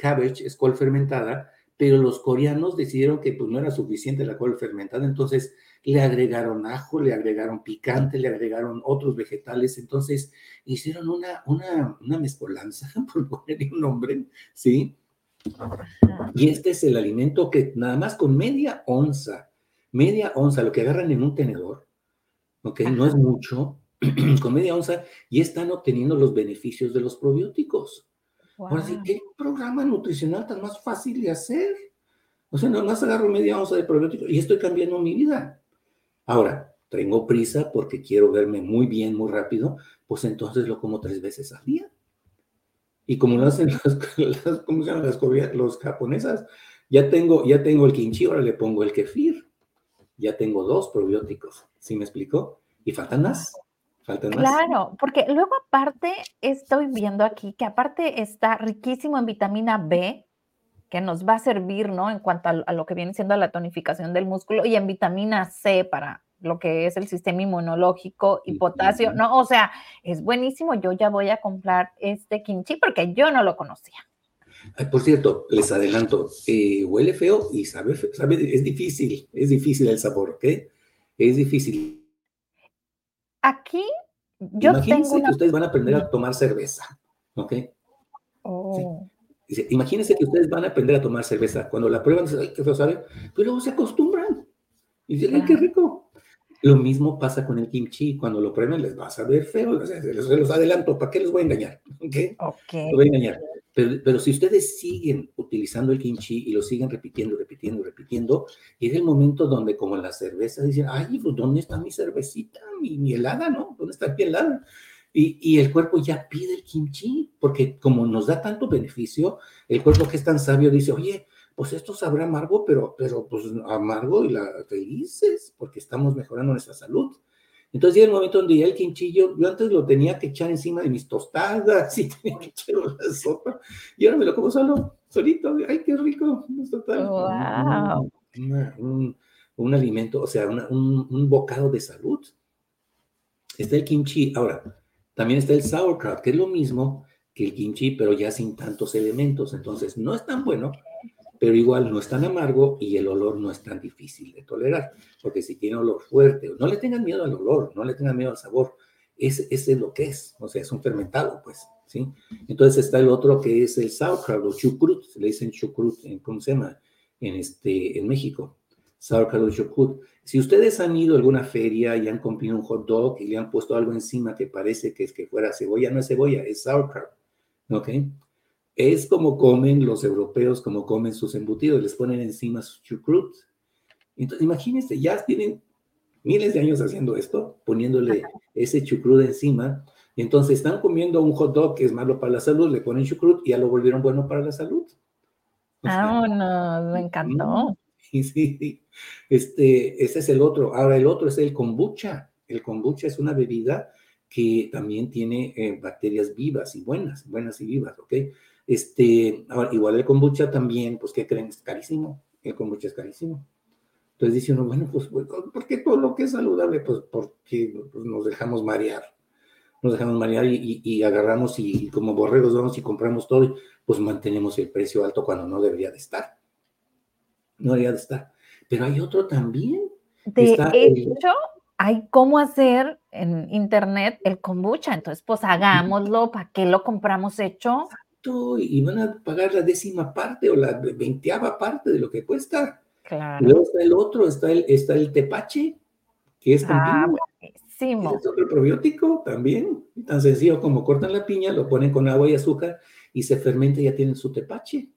cabbage, es col fermentada, pero los coreanos decidieron que pues no era suficiente la col fermentada, entonces le agregaron ajo, le agregaron picante, le agregaron otros vegetales, entonces hicieron una, una, una mezcolanza, *laughs* por ponerle un nombre, ¿sí? Y este es el alimento que nada más con media onza, media onza, lo que agarran en un tenedor, ¿ok? No es mucho, *clears throat* con media onza, y están obteniendo los beneficios de los probióticos. Ahora sí, ¿qué programa nutricional tan más fácil de hacer? O sea, nada más agarro media onza de probiótico y estoy cambiando mi vida. Ahora, tengo prisa porque quiero verme muy bien, muy rápido, pues entonces lo como tres veces al día. Y como lo hacen *laughs* las, ¿cómo se llaman las los japonesas, ya tengo, ya tengo el kimchi, ahora le pongo el kefir. Ya tengo dos probióticos. ¿Sí me explicó? Y faltan más. Claro, porque luego aparte estoy viendo aquí que aparte está riquísimo en vitamina B, que nos va a servir, ¿no? En cuanto a, lo que viene siendo la tonificación del músculo y en vitamina C para lo que es el sistema inmunológico y potasio, ¿no? O sea, es buenísimo. Yo ya voy a comprar este kimchi porque yo no lo conocía. por cierto, les adelanto, eh, huele feo y sabe, sabe, es difícil, es difícil el sabor, ¿ok? Es difícil. Aquí yo Imagínense tengo que ustedes van a aprender a tomar cerveza, ¿ok? Oh. imagínense que ustedes van a aprender a tomar cerveza. Cuando la prueban, dicen, ay, qué feo sabe, pero luego se acostumbran. Y dicen, ay, qué rico. Lo mismo pasa con el kimchi. Cuando lo prueben, les va a saber feo. Se los, adelanto, ¿para qué les voy a engañar? ¿Ok? okay. Los voy a engañar. Pero, si ustedes siguen utilizando el kimchi y lo siguen repitiendo, repitiendo, repitiendo, es el momento donde, como la cerveza, dicen, ay, pues, ¿dónde está mi cervecita? Mi, helada, ¿no? ¿Dónde está mi helada? Y, y, el cuerpo ya pide el kimchi, porque como nos da tanto beneficio, el cuerpo que es tan sabio dice, oye, pues esto sabrá amargo, pero, pero pues amargo y la felices, porque estamos mejorando nuestra salud. Entonces llega el momento donde ya el quinchillo, yo antes lo tenía que echar encima de mis tostadas *laughs* y tenía que echar la sopa, y ahora me lo como solo, solito, ay, qué rico, total. Wow. Un, un, alimento, o sea, un, un, bocado de salud. Está el kimchi, ahora, también está el sauerkraut, que es lo mismo que el kimchi, pero ya sin tantos elementos, entonces no es tan bueno, pero igual no es tan amargo y el olor no es tan difícil de tolerar, porque si tiene olor fuerte, no le tengan miedo al olor, no le tengan miedo al sabor, ese, es lo que es, o sea, es un fermentado, pues, ¿sí? Entonces está el otro que es el sauerkraut o chucrut, le dicen chucrut, en, ¿cómo se llama? En, este, en México, o chucrut. Si ustedes han ido a alguna feria y han comprado un hot dog y le han puesto algo encima que parece que es que fuera cebolla, no es cebolla, es sauerkraut, ¿ok? Es como comen los europeos, como comen sus embutidos, les ponen encima sus chucrut. Entonces, imagínense, ya tienen miles de años haciendo esto, poniéndole ese chucrut encima, y entonces están comiendo un hot dog que es malo para la salud, le ponen chucrut y ya lo volvieron bueno para la salud. Ah, no, me encantó. Sí, sí, este, ese es el otro. Ahora el otro es el kombucha. El kombucha es una bebida que también tiene eh, bacterias vivas y buenas, buenas y vivas, ¿ok? Este, igual el kombucha también, pues, ¿qué creen? Es carísimo. El kombucha es carísimo. Entonces dice uno, bueno, pues, ¿por qué todo lo que es saludable? Pues porque pues, nos dejamos marear. Nos dejamos marear y, agarramos y, como borregos vamos y compramos todo, pues mantenemos el precio alto cuando no debería de estar. No debería de estar. Pero hay otro también. De hecho, hay cómo hacer en internet el kombucha. Entonces, pues hagámoslo. ¿Para qué lo compramos hecho? Y van a pagar la décima parte o la veinteava parte de lo que cuesta. Claro. luego está el otro, está el, está el tepache, que es ah, buenísimo. Es otro probiótico también, tan sencillo como cortan la piña, lo ponen con agua y azúcar y se fermenta y ya tienen su tepache.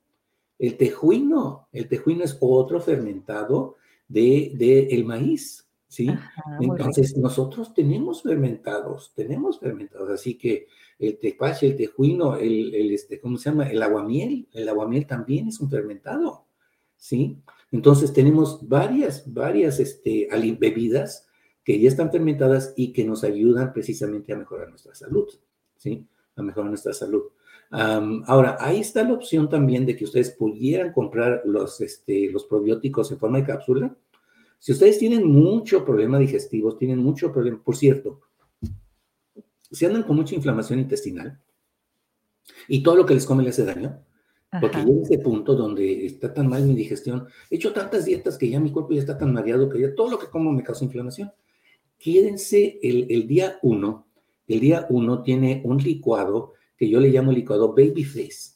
El tejuino, el tejuino es otro fermentado de, de el maíz, ¿sí? Entonces nosotros tenemos fermentados, tenemos fermentados, así que el tepache, el tejuino, el, el, este, ¿cómo se llama? El aguamiel. El aguamiel también es un fermentado, ¿sí? Entonces tenemos varias, varias este, bebidas que ya están fermentadas y que nos ayudan precisamente a mejorar nuestra salud, ¿sí? A mejorar nuestra salud. ahora, ahí está la opción también de que ustedes pudieran comprar los, este, los probióticos en forma de cápsula. Si ustedes tienen mucho problema digestivo, tienen mucho problema, por cierto, si andan con mucha inflamación intestinal y todo lo que les come les hace daño, porque llega ese punto donde está tan mal mi digestión, he hecho tantas dietas que ya mi cuerpo ya está tan mareado que ya todo lo que como me causa inflamación. Quédense el, el día uno, el día uno tiene un licuado que yo le llamo licuado Babyface,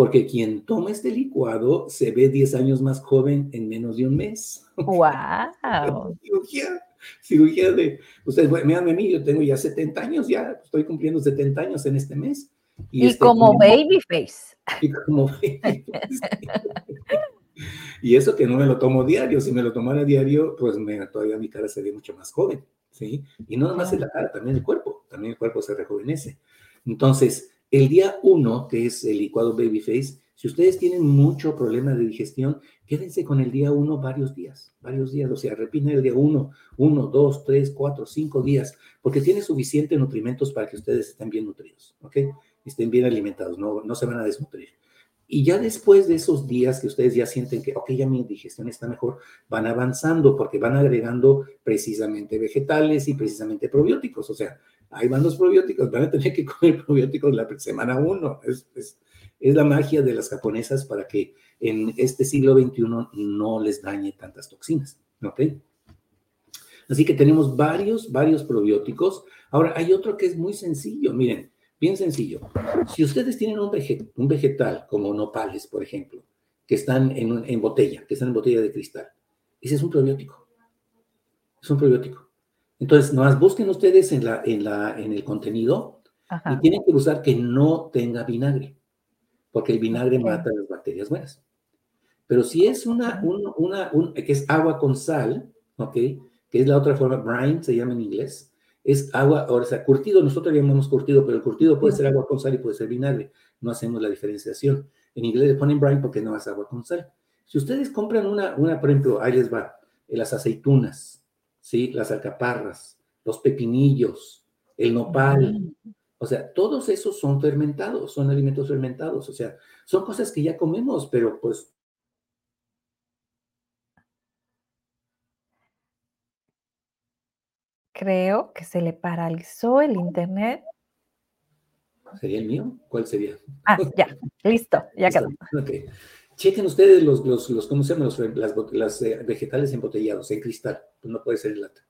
porque quien toma este licuado se ve 10 años más joven en menos de un mes. ¡Wow! *laughs* cirugía de, ustedes, vean a mí, yo tengo ya 70 años, ya estoy cumpliendo 70 años en este mes. Y, este, como babyface. Y como babyface. *laughs* y eso que no me lo tomo diario, si me lo tomara diario, pues me, todavía mi cara sería mucho más joven, ¿sí? Y no nomás en la cara, también el cuerpo, también el cuerpo se rejuvenece. Entonces, el día uno, que es el licuado babyface, si ustedes tienen mucho problema de digestión, quédense con el día uno varios días, varios días, o sea, repiten el día uno, uno, dos, tres, cuatro, cinco días, porque tiene suficiente nutrimentos para que ustedes estén bien nutridos, ¿ok? Estén bien alimentados, no, no se van a desnutrir. Y ya después de esos días que ustedes ya sienten que, ok, ya mi digestión está mejor, van avanzando porque van agregando precisamente vegetales y precisamente probióticos. O sea, ahí van los probióticos, van a tener que comer probióticos la semana uno. Es, es, la magia de las japonesas para que en este siglo XXI no les dañe tantas toxinas. ¿Ok? Así que tenemos varios, varios probióticos. Ahora, hay otro que es muy sencillo. Miren, Bien sencillo. Si ustedes tienen un, vegetal, como nopales, por ejemplo, que están en, botella, que están en botella de cristal, ese es un probiótico. Es un probiótico. Entonces, nomás busquen ustedes en, la, en, la, en el contenido y tienen que buscar que no tenga vinagre, porque el vinagre mata las bacterias buenas. Pero si es una, una, que es agua con sal, ¿ok? Que es la otra forma, brine se llama en inglés, es agua, o sea, curtido, nosotros llamamos curtido, pero el curtido puede ser agua con sal y puede ser vinagre, no hacemos la diferenciación. En inglés le ponen brine porque no es agua con sal. Si ustedes compran una, una por ejemplo, ahí les va, eh, las aceitunas, ¿sí? las alcaparras, los pepinillos, el nopal, o sea, todos esos son fermentados, son alimentos fermentados, o sea, son cosas que ya comemos, pero pues Creo que se le paralizó el internet. ¿Sería el mío? ¿Cuál sería? Ah, ya, listo, ya quedó. Okay. Chequen ustedes los, los, los ¿cómo se llaman? las, las eh, vegetales embotellados en cristal, pues no puede ser en lata.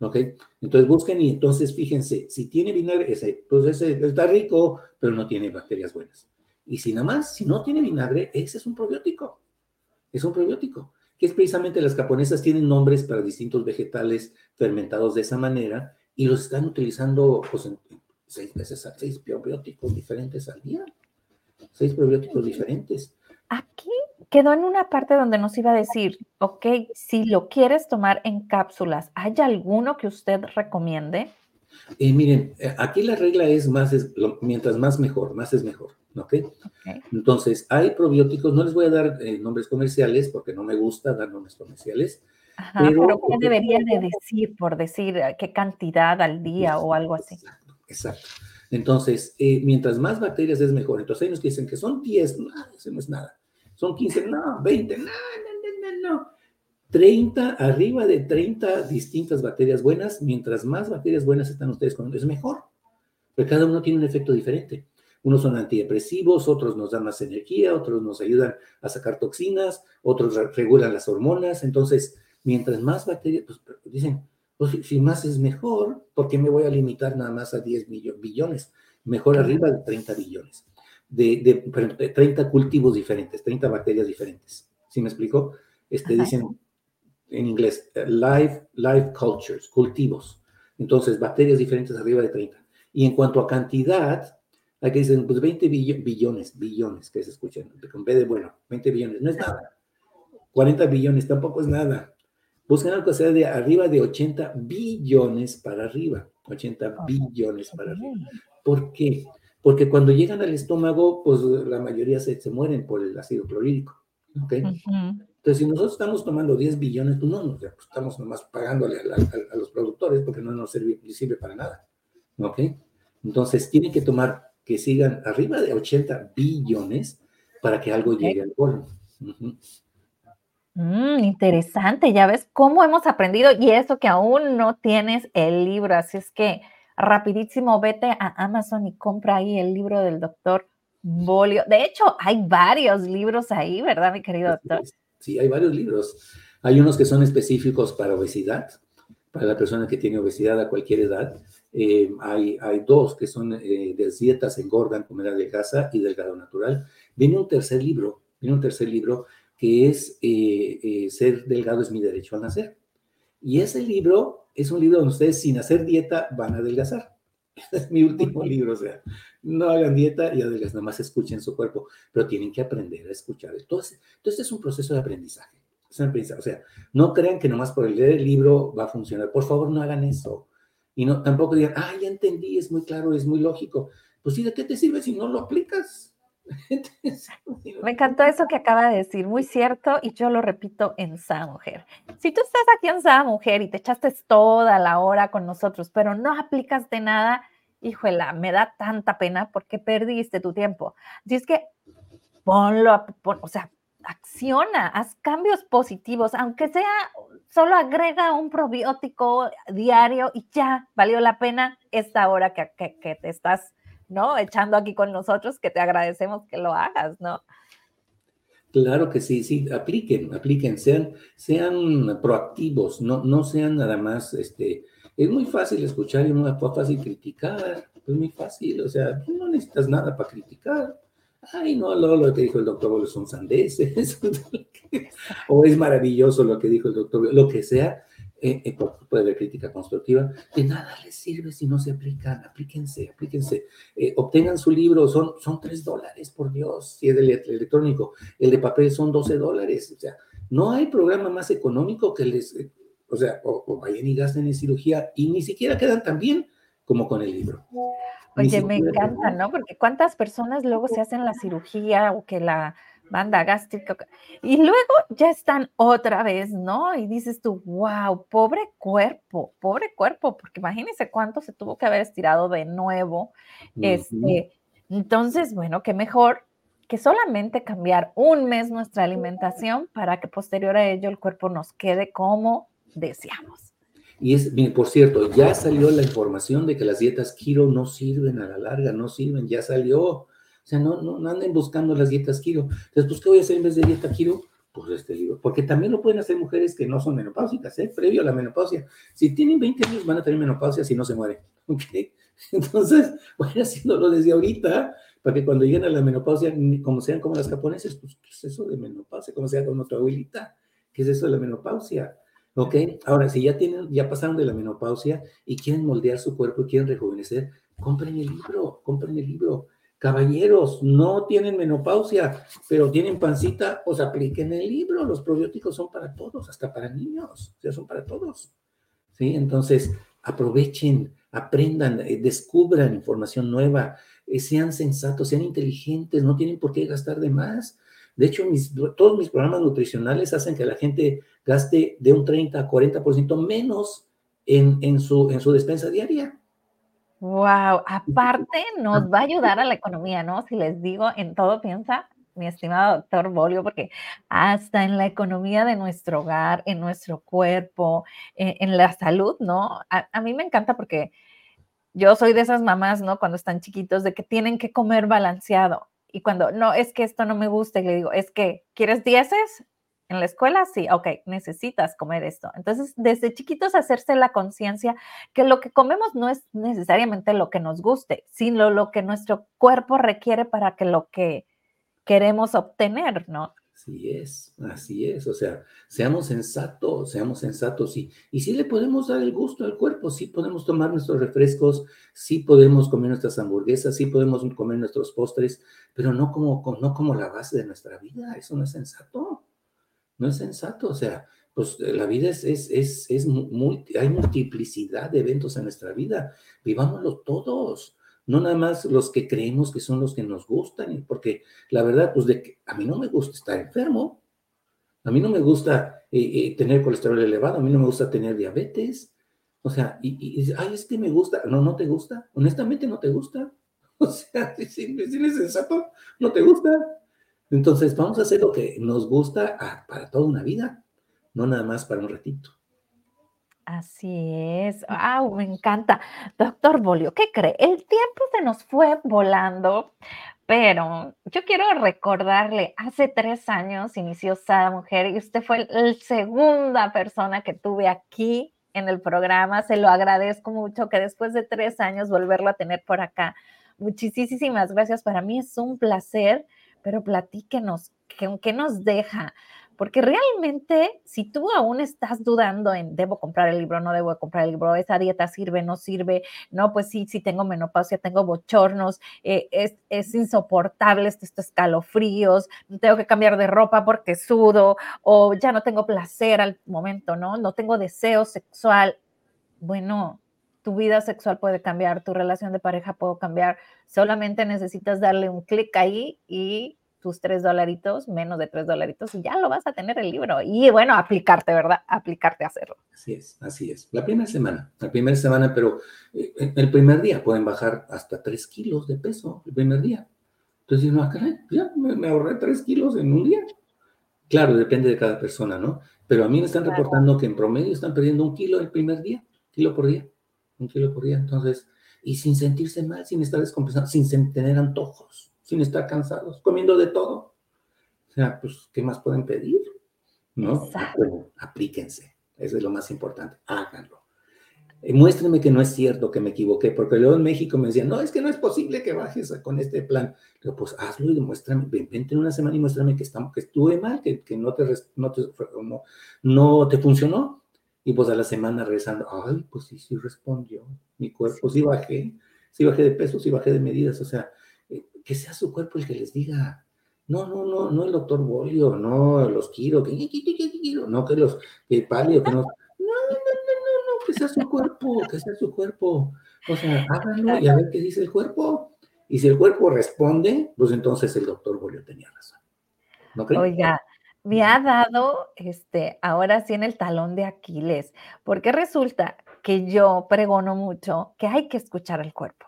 ¿Ok? Entonces busquen y entonces fíjense, si tiene vinagre, ese, pues ese está rico, pero no tiene bacterias buenas. Y si nada más, si no tiene vinagre, ese es un probiótico. Es un probiótico que es precisamente las japonesas tienen nombres para distintos vegetales fermentados de esa manera y los están utilizando pues, seis veces seis probióticos diferentes al día. Seis probióticos diferentes. Aquí quedó en una parte donde nos iba a decir, ok, si lo quieres tomar en cápsulas, ¿hay alguno que usted recomiende? Miren, eh, aquí la regla es más, mientras más mejor, más es mejor. ¿ok? Entonces, hay probióticos, no les voy a dar eh, nombres comerciales porque no me gusta dar nombres comerciales. pero, ¿qué debería de decir, por decir eh, qué cantidad al día o algo así? Exacto. Entonces, eh, mientras más bacterias es mejor. Entonces, hay unos que dicen que son 10, no, eso no es nada. Son 15, no, 20, no, no, no, no. 30, arriba de 30 distintas bacterias buenas, mientras más bacterias buenas están ustedes con es mejor. Pero cada uno tiene un efecto diferente. Unos son antidepresivos, otros nos dan más energía, otros nos ayudan a sacar toxinas, otros regulan las hormonas. Entonces, mientras más bacterias, pues dicen, pues, si más es mejor, ¿por qué me voy a limitar nada más a 10 billones? Mejor arriba de 30 billones, de, de, 30 cultivos diferentes, 30 bacterias diferentes. ¿Sí me explico? Este, dicen en inglés, live, live cultures, cultivos. Entonces, bacterias diferentes arriba de 30. Y en cuanto a cantidad, Aquí dicen, pues 20 billones, billones, que se escuchan, con B de bueno, 20 billones, no es nada. 40 billones tampoco es nada. Buscan algo que sea de arriba de 80 billones para arriba. 80 billones para arriba. ¿Por qué? Porque cuando llegan al estómago, pues la mayoría se, se mueren por el ácido clorhídrico. ¿Ok? Entonces, si nosotros estamos tomando 10 billones, pues no, pues estamos nomás pagándole a, los productores porque no nos sirve, sirve para nada. ¿Ok? Entonces, tienen que tomar que sigan arriba de 80 billones para que algo llegue al colon. Mm, interesante, ya ves cómo hemos aprendido y eso que aún no tienes el libro, así es que rapidísimo vete a Amazon y compra ahí el libro del doctor Bolio. De hecho, hay varios libros ahí, ¿verdad, mi querido doctor? Sí, hay varios libros. Hay unos que son específicos para obesidad, para la persona que tiene obesidad a cualquier edad. Eh, hay, hay, dos que son eh, de dietas engordan, comer adelgaza y delgado natural. Viene un tercer libro, viene un tercer libro que es eh, Ser delgado es mi derecho al nacer. Y ese libro es un libro donde ustedes sin hacer dieta van a adelgazar. *laughs* es mi último *laughs* libro, o sea, no hagan dieta y adelgazan, nada más escuchen su cuerpo, pero tienen que aprender a escuchar. Entonces, entonces es un proceso de aprendizaje. Es un aprendizaje. O sea, no crean que nomás por leer el libro va a funcionar. Por favor, no hagan eso y no, tampoco digan, ah, ya entendí, es muy claro, es muy lógico. Pues sí, ¿de qué te sirve si no lo aplicas? Me encantó eso que acaba de decir, muy cierto, y yo lo repito en Sa Mujer. Si tú estás aquí en Sa Mujer y te echaste toda la hora con nosotros, pero no aplicaste nada, híjola, me da tanta pena porque perdiste tu tiempo. Así es que ponlo, o sea, acciona, haz cambios positivos, aunque sea, solo agrega un probiótico diario y ya valió la pena esta hora que, que, te estás, ¿no? Echando aquí con nosotros, que te agradecemos que lo hagas, ¿no? Claro que sí, sí, apliquen, apliquen, sean, sean proactivos, no, no sean nada más, este, es muy fácil escuchar y muy fácil criticar, es muy fácil, o sea, no necesitas nada para criticar, ay, no, lo que dijo el doctor Bolo son sandeces, *laughs* o es maravilloso lo que dijo el doctor, lo que sea, eh, eh, puede haber crítica constructiva, de nada les sirve si no se aplican, aplíquense, aplíquense, eh, obtengan su libro, son, son 3 dólares, por Dios, si es del electrónico, el de papel son 12 dólares, o sea, no hay programa más económico que les, o sea, o, o vayan y gasten en cirugía y ni siquiera quedan tan bien como con el libro. Oye, me encanta, ¿no? Porque cuántas personas luego se hacen la cirugía o que la banda gástrica y luego ya están otra vez, ¿no? Y dices tú, wow, pobre cuerpo, pobre cuerpo, porque imagínense cuánto se tuvo que haber estirado de nuevo. Este, entonces, bueno, qué mejor que solamente cambiar un mes nuestra alimentación para que posterior a ello el cuerpo nos quede como deseamos. Y es, por cierto, ya salió la información de que las dietas keto no sirven a la larga, no sirven, ya salió. O sea, no, no, anden buscando las dietas keto. Entonces, pues, ¿qué voy a hacer en vez de dieta keto? Pues este libro. Porque también lo pueden hacer mujeres que no son menopáusicas, ¿eh? Previo a la menopausia. Si tienen 20 años, van a tener menopausia si no se mueren. ¿Ok? *laughs* Entonces, vayan haciéndolo desde ahorita para que cuando lleguen a la menopausia, como sean como las japonesas, pues, ¿qué es eso de menopausia? Como sea con nuestra abuelita, ¿qué es eso de la menopausia? ¿Ok? Ahora, si ya tienen, ya pasaron de la menopausia y quieren moldear su cuerpo y quieren rejuvenecer, compren el libro, compren el libro. Caballeros, no tienen menopausia, pero tienen pancita, pues apliquen el libro. Los probióticos son para todos, hasta para niños, sea, son para todos. ¿Sí? Entonces, aprovechen, aprendan, eh, descubran información nueva, eh, sean sensatos, sean inteligentes, no tienen por qué gastar de más. De hecho, mis, todos mis programas nutricionales hacen que la gente gaste de un 30 a 40% menos en, en, su, en su despensa diaria. Wow, aparte nos va a *laughs* ayudar a la economía, ¿no? Si les digo, en todo piensa, mi estimado doctor Bolio, porque hasta en la economía de nuestro hogar, en nuestro cuerpo, en, en la salud, ¿no? A, a, mí me encanta porque yo soy de esas mamás, ¿no? Cuando están chiquitos, de que tienen que comer balanceado. Y cuando, no, es que esto no me gusta, y le digo, es que, ¿quieres dieces? En la escuela, sí, ok, necesitas comer esto. Entonces, desde chiquitos hacerse la conciencia que lo que comemos no es necesariamente lo que nos guste, sino lo que nuestro cuerpo requiere para que lo que queremos obtener, ¿no? Así es, así es. O sea, seamos sensatos, seamos sensatos. Y, y sí le podemos dar el gusto al cuerpo, sí podemos tomar nuestros refrescos, sí podemos comer nuestras hamburguesas, sí podemos comer nuestros postres, pero no como, no como la base de nuestra vida. Eso no es sensato. No es sensato. O sea, pues eh, la vida es, es, es, es hay multiplicidad de eventos en nuestra vida. Vivámoslo todos no nada más los que creemos que son los que nos gustan, porque la verdad, pues de que a mí no me gusta estar enfermo, a mí no me gusta eh, eh, tener colesterol elevado, a mí no me gusta tener diabetes, o sea, y, ay, es que me gusta, no, no te gusta, honestamente no te gusta, o sea, si, si es sensato, no te gusta. Entonces, vamos a hacer lo que nos gusta para toda una vida, no nada más para un ratito. Así es. ¡Ah! Me encanta. Doctor Bolio, ¿qué cree? El tiempo se nos fue volando, pero yo quiero recordarle, hace tres años inició Sada Mujer y usted fue la segunda persona que tuve aquí en el programa. Se lo agradezco mucho que después de tres años volverlo a tener por acá. Muchísimas gracias. Para mí es un placer, pero platíquenos, ¿qué, nos deja? Porque realmente, si tú aún estás dudando en debo comprar el libro, no debo comprar el libro, esa dieta sirve, no sirve, no, pues sí, sí tengo menopausia, tengo bochornos, eh, es, es, insoportable estos escalofríos, tengo que cambiar de ropa porque sudo, o ya no tengo placer al momento, ¿no? No tengo deseo sexual. Bueno, tu vida sexual puede cambiar, tu relación de pareja puede cambiar, solamente necesitas darle un clic ahí y tus tres dolaritos, menos de tres dolaritos, y ya lo vas a tener el libro. Y bueno, aplicarte, ¿verdad? Aplicarte a hacerlo. Así es, así es. La primera semana, la primera semana, pero eh, el primer día pueden bajar hasta tres kilos de peso, el primer día. Entonces, no, ya me, ahorré tres kilos en un día. Claro, depende de cada persona, ¿no? Pero a mí me están reportando que en promedio están perdiendo un kilo el primer día, kilo por día, un kilo por día. Entonces, y sin sentirse mal, sin estar descompensando, sin tener antojos, sin estar cansados, comiendo de todo. O sea, pues, ¿qué más pueden pedir? ¿No? aplíquense. Eso es lo más importante. Háganlo. Eh, muéstrenme que no es cierto que me equivoqué, porque luego en México me decían, no, es que no es posible que bajes con este plan. Digo, pues hazlo y demuéstrame, vente en una semana y muéstrame que, estamos, que estuve mal, que, que no, te, no, te, no, no te funcionó. Y pues a la semana regresando, ay, pues sí, sí respondió, mi cuerpo, sí bajé, sí bajé de peso, sí bajé de medidas, o sea, eh, que sea su cuerpo el que les diga, no, no, no, no el doctor Bolio, no los quiero, que, no que los, que palio, que no, que sea su cuerpo, que sea su cuerpo. O sea, háganlo y a ver qué dice el cuerpo. Y si el cuerpo responde, pues entonces el doctor Bolio tenía razón. ¿No creen? Oiga, me ha dado, este, ahora sí en el talón de Aquiles, porque resulta que yo pregono mucho que hay que escuchar el cuerpo.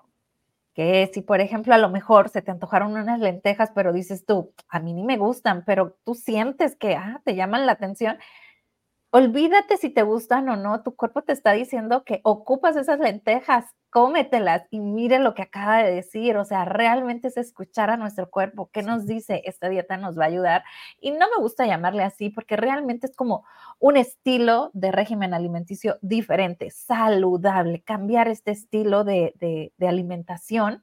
Que si, por ejemplo, a lo mejor se te antojaron unas lentejas, pero dices tú, a mí ni me gustan, pero tú sientes que ah, te llaman la atención, olvídate si te gustan o no, tu cuerpo te está diciendo que ocupas esas lentejas, cómetelas y mire lo que acaba de decir, o sea, realmente es escuchar a nuestro cuerpo, qué nos dice, esta dieta nos va a ayudar. Y no me gusta llamarle así porque realmente es como un estilo de régimen alimenticio diferente, saludable, cambiar este estilo de, de alimentación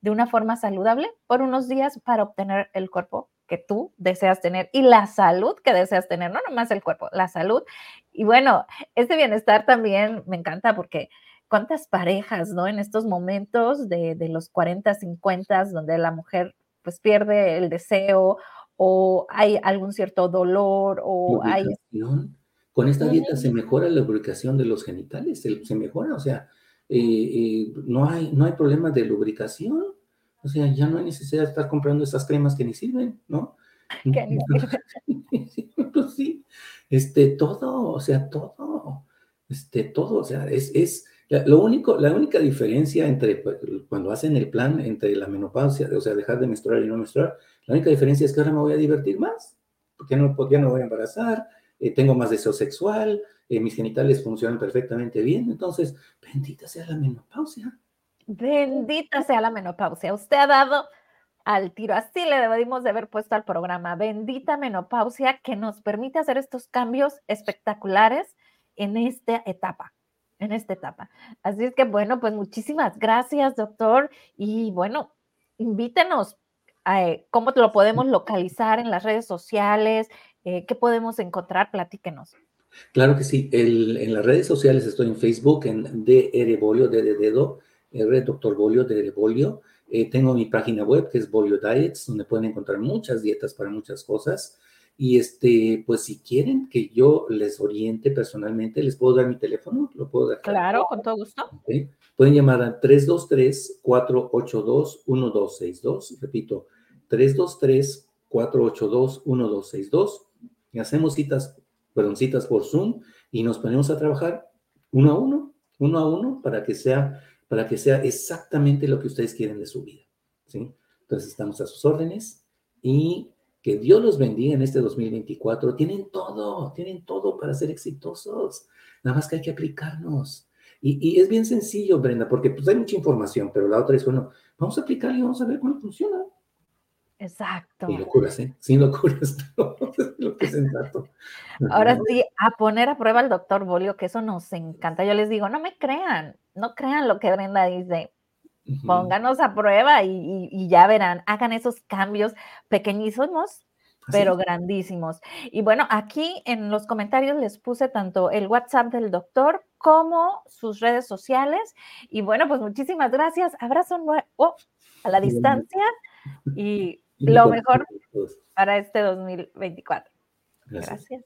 de una forma saludable por unos días para obtener el cuerpo que tú deseas tener y la salud que deseas tener, no nomás el cuerpo, la salud. Y bueno, este bienestar también me encanta porque cuántas parejas, ¿no? En estos momentos de, los 40, 50, donde la mujer pues pierde el deseo o hay algún cierto dolor o hay... Con esta dieta se mejora la lubricación de los genitales, se, mejora, o sea, eh, eh, no, hay, no hay problemas de lubricación. O sea, ya no hay necesidad de estar comprando esas cremas que ni sirven, ¿no? *laughs* Que ni sirven. pues *laughs* sí, este, todo, o sea, todo, este, todo, o sea, es, es, lo único, la única diferencia entre pues, cuando hacen el plan entre la menopausia, o sea, dejar de menstruar y no menstruar, la única diferencia es que ahora me voy a divertir más, porque no, ya no voy a embarazar, eh, tengo más deseo sexual, eh, mis genitales funcionan perfectamente bien, entonces, bendita sea la menopausia. Bendita sea la menopausia. Usted ha dado al tiro. Así le debimos de haber puesto al programa. Bendita menopausia que nos permite hacer estos cambios espectaculares en esta etapa. En esta etapa. Así es que, bueno, pues muchísimas gracias, doctor. Y bueno, invítenos. A, eh, ¿Cómo lo podemos localizar en las redes sociales? Eh, ¿Qué podemos encontrar? Platíquenos. Claro que sí. en las redes sociales estoy en Facebook, en DR Bolio, D de dedo, R, Doctor Bolio de Bolio. Eh, tengo mi página web que es Bolio Diets, donde pueden encontrar muchas dietas para muchas cosas. Y este, pues si quieren que yo les oriente personalmente, les puedo dar mi teléfono, lo puedo dar. Claro, con todo gusto. Pueden llamar a 323-482-1262. Repito, 323-482-1262. Y hacemos citas, perdón, citas por Zoom y nos ponemos a trabajar uno a uno, uno a uno, para que sea para que sea exactamente lo que ustedes quieren de su vida. ¿sí? Entonces estamos a sus órdenes y que Dios los bendiga en este 2024. Tienen todo, tienen todo para ser exitosos. Nada más que hay que aplicarnos. Y, es bien sencillo, Brenda, porque pues hay mucha información, pero la otra es, bueno, vamos a aplicarlo y vamos a ver cómo funciona. Exacto. Sin locuras, ¿eh? Sin locuras, *laughs* lo que Ahora sí, a poner a prueba al doctor Bolio, que eso nos encanta. Yo les digo, no me crean, no crean lo que Brenda dice. Pónganos a prueba y, ya verán, hagan esos cambios pequeñísimos, pero grandísimos. Y bueno, aquí en los comentarios les puse tanto el WhatsApp del doctor como sus redes sociales. Y bueno, pues muchísimas gracias. Abrazo nuevo a la distancia y *laughs* lo mejor para este 2024. Gracias.